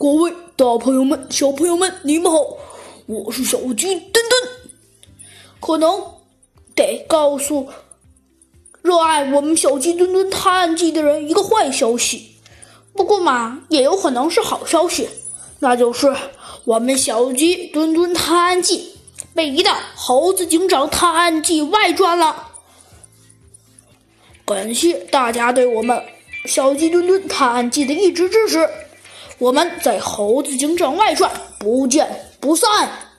各位大朋友们、小朋友们，你们好，我是小鸡墩墩。可能得告诉热爱我们小鸡墩墩探案记的人一个坏消息，不过嘛，也有可能是好消息，那就是我们小鸡墩墩探案记被移到《猴子警长探案记外传》了。感谢大家对我们小鸡墩墩探案记的一直支持，我们在《猴子警长外传》不见不散。